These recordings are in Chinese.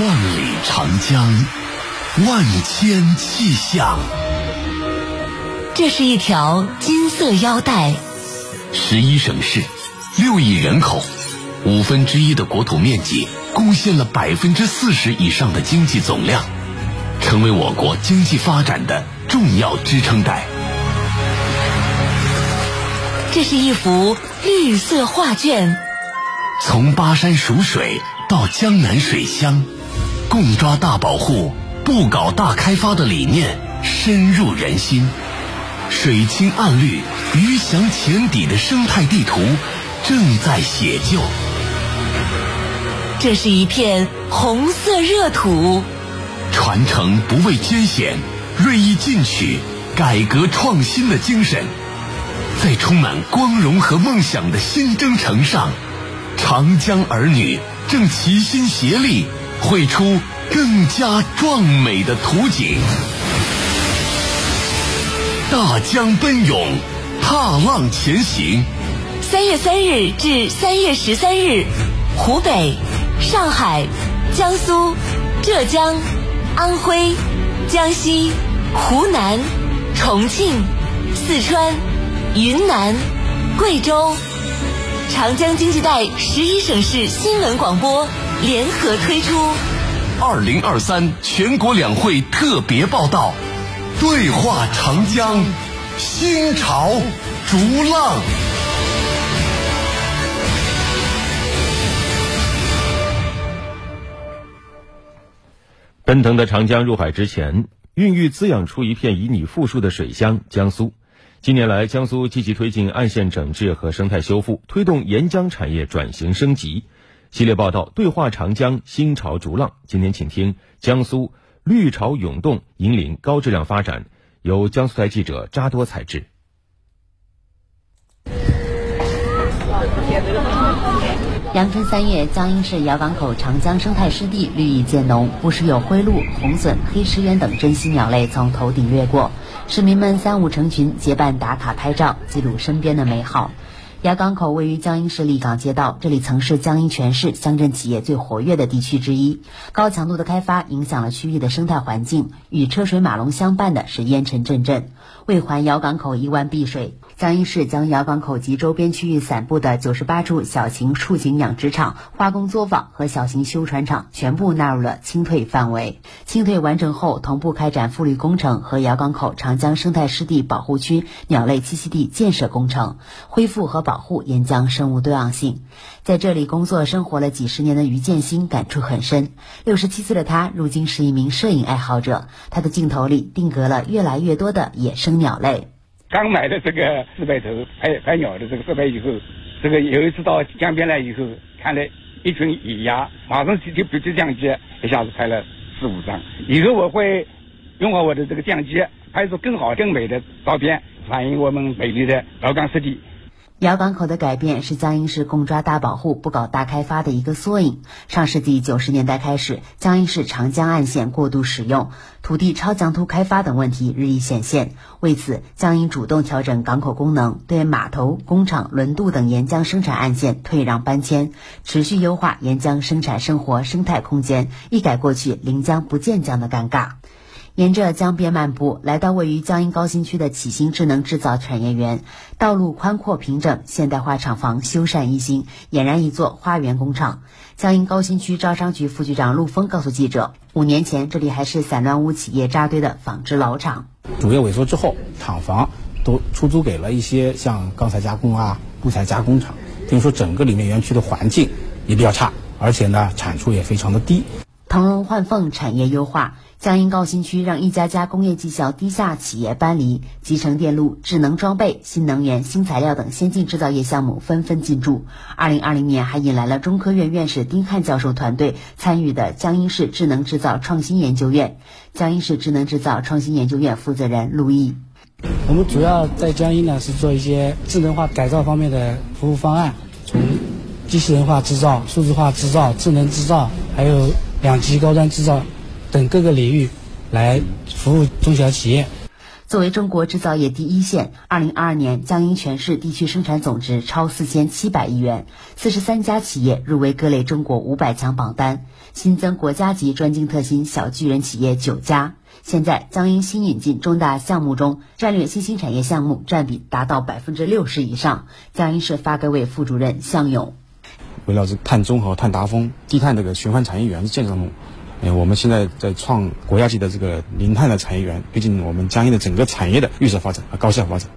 万里长江，万千气象。这是一条金色腰带。十一省市，六亿人口，五分之一的国土面积，贡献了百分之四十以上的经济总量，成为我国经济发展的重要支撑带。这是一幅绿色画卷。从巴山蜀水到江南水乡，共抓大保护、不搞大开发的理念深入人心。水清岸绿、鱼翔浅底的生态地图正在写就。这是一片红色热土，传承不畏艰险、锐意进取、改革创新的精神，在充满光荣和梦想的新征程上，长江儿女正齐心协力绘出更加壮美的图景。大江奔涌，踏浪前行。三月三日至三月十三日，湖北、上海、江苏、浙江、安徽、江西、湖南、重庆、四川、云南、贵州，长江经济带十一省市新闻广播联合推出二零二三全国两会特别报道。对话长江，新潮逐浪。奔腾的长江入海之前，孕育滋养出一片以你富庶的水乡——江苏。近年来，江苏积极推进岸线整治和生态修复，推动沿江产业转型升级。系列报道《对话长江，新潮逐浪》，今天请听江苏。绿潮涌动，引领高质量发展。由江苏台记者扎多采制。阳春三月，江阴市姚港口长江生态湿地绿意渐浓，不时有灰鹭、红隼、黑石鸢等珍稀鸟类从头顶掠过，市民们三五成群结伴打卡拍照，记录身边的美好。窑港口位于江阴市立港街道，这里曾是江阴全市乡镇企业最活跃的地区之一。高强度的开发影响了区域的生态环境，与车水马龙相伴的是烟尘阵阵。为还窑港口一湾碧水。江阴市将姚港口及周边区域散布的九十八处小型畜禽养殖场、化工作坊和小型修船厂全部纳入了清退范围。清退完成后，同步开展复绿工程和姚港口长江生态湿地保护区鸟类栖息地建设工程，恢复和保护沿江生物多样性。在这里工作生活了几十年的于建新感触很深。六十七岁的他，如今是一名摄影爱好者，他的镜头里定格了越来越多的野生鸟类。刚买的这个四百头拍拍鸟的这个设备以后，这个有一次到江边来以后，看了一群野鸭，马上就就举起相机，一下子拍了四五张。以后我会用好我的这个相机，拍出更好更美的照片，反映我们美丽的姚港湿地。小港口的改变是江阴市共抓大保护、不搞大开发的一个缩影。上世纪九十年代开始，江阴市长江岸线过度使用、土地超强突开发等问题日益显现。为此，江阴主动调整港口功能，对码头、工厂、轮渡等沿江生产岸线退让搬迁，持续优化沿江生产生活生态空间，一改过去临江不见江的尴尬。沿着江边漫步，来到位于江阴高新区的启兴智能制造产业园，道路宽阔平整，现代化厂房修缮一新，俨然一座花园工厂。江阴高新区招商局副局长陆峰告诉记者，五年前这里还是散乱污企业扎堆的纺织老厂，主业萎缩之后，厂房都出租给了一些像钢材加工啊、木材加工厂，听说整个里面园区的环境也比较差，而且呢产出也非常的低。腾龙换凤，产业优化。江阴高新区让一家家工业绩效低下企业搬离，集成电路、智能装备、新能源、新材料等先进制造业项目纷纷进驻。二零二零年还引来了中科院院士丁汉教授团队参与的江阴市智能制造创新研究院。江阴市智能制造创新研究院负责人陆毅：我们主要在江阴呢是做一些智能化改造方面的服务方案，从机器人化制造、数字化制造、智能制造，还有两级高端制造。等各个领域来服务中小企业。作为中国制造业第一县，二零二二年江阴全市地区生产总值超四千七百亿元，四十三家企业入围各类中国五百强榜单，新增国家级专精特新小巨人企业九家。现在江阴新引进重大项目中，战略新兴产业项目占比达到百分之六十以上。江阴市发改委副主任向勇，围绕着碳中和、碳达峰、低碳这个循环产业园的建设项目。我们现在在创国家级的这个零碳的产业园，推进我们江阴的整个产业的绿色发展和高效发展。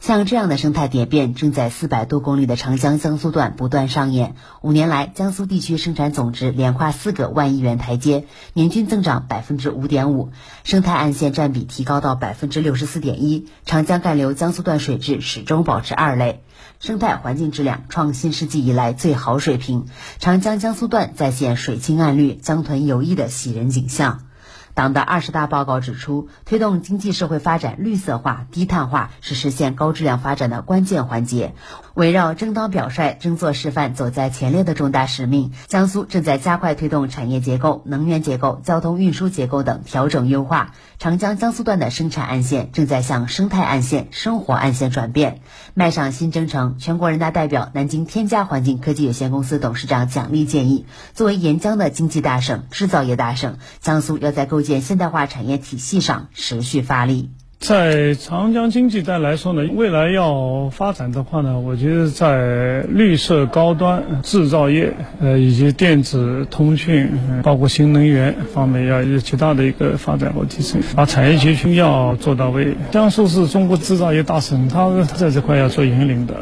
像这样的生态蝶变，正在四百多公里的长江江苏段不断上演。五年来，江苏地区生产总值连跨四个万亿元台阶，年均增长百分之五点五，生态岸线占比提高到百分之六十四点一，长江干流江苏段水质始终保持二类，生态环境质量创新世纪以来最好水平。长江江苏段再现水清岸绿、江豚游弋的喜人景象。党的二十大报告指出，推动经济社会发展绿色化、低碳化是实现高质量发展的关键环节。围绕争当表率、争做示范、走在前列的重大使命，江苏正在加快推动产业结构、能源结构、交通运输结构等调整优化。长江江苏段的生产岸线正在向生态岸线、生活岸线转变，迈上新征程。全国人大代表、南京天嘉环境科技有限公司董事长蒋力建议，作为沿江的经济大省、制造业大省，江苏要在构建现代化产业体系上持续发力。在长江经济带来说呢，未来要发展的话呢，我觉得在绿色高端制造业，呃，以及电子通讯，包括新能源方面，要有极大的一个发展和提升，把产业集群要做到位。江苏是中国制造业大省，它在这块要做引领的。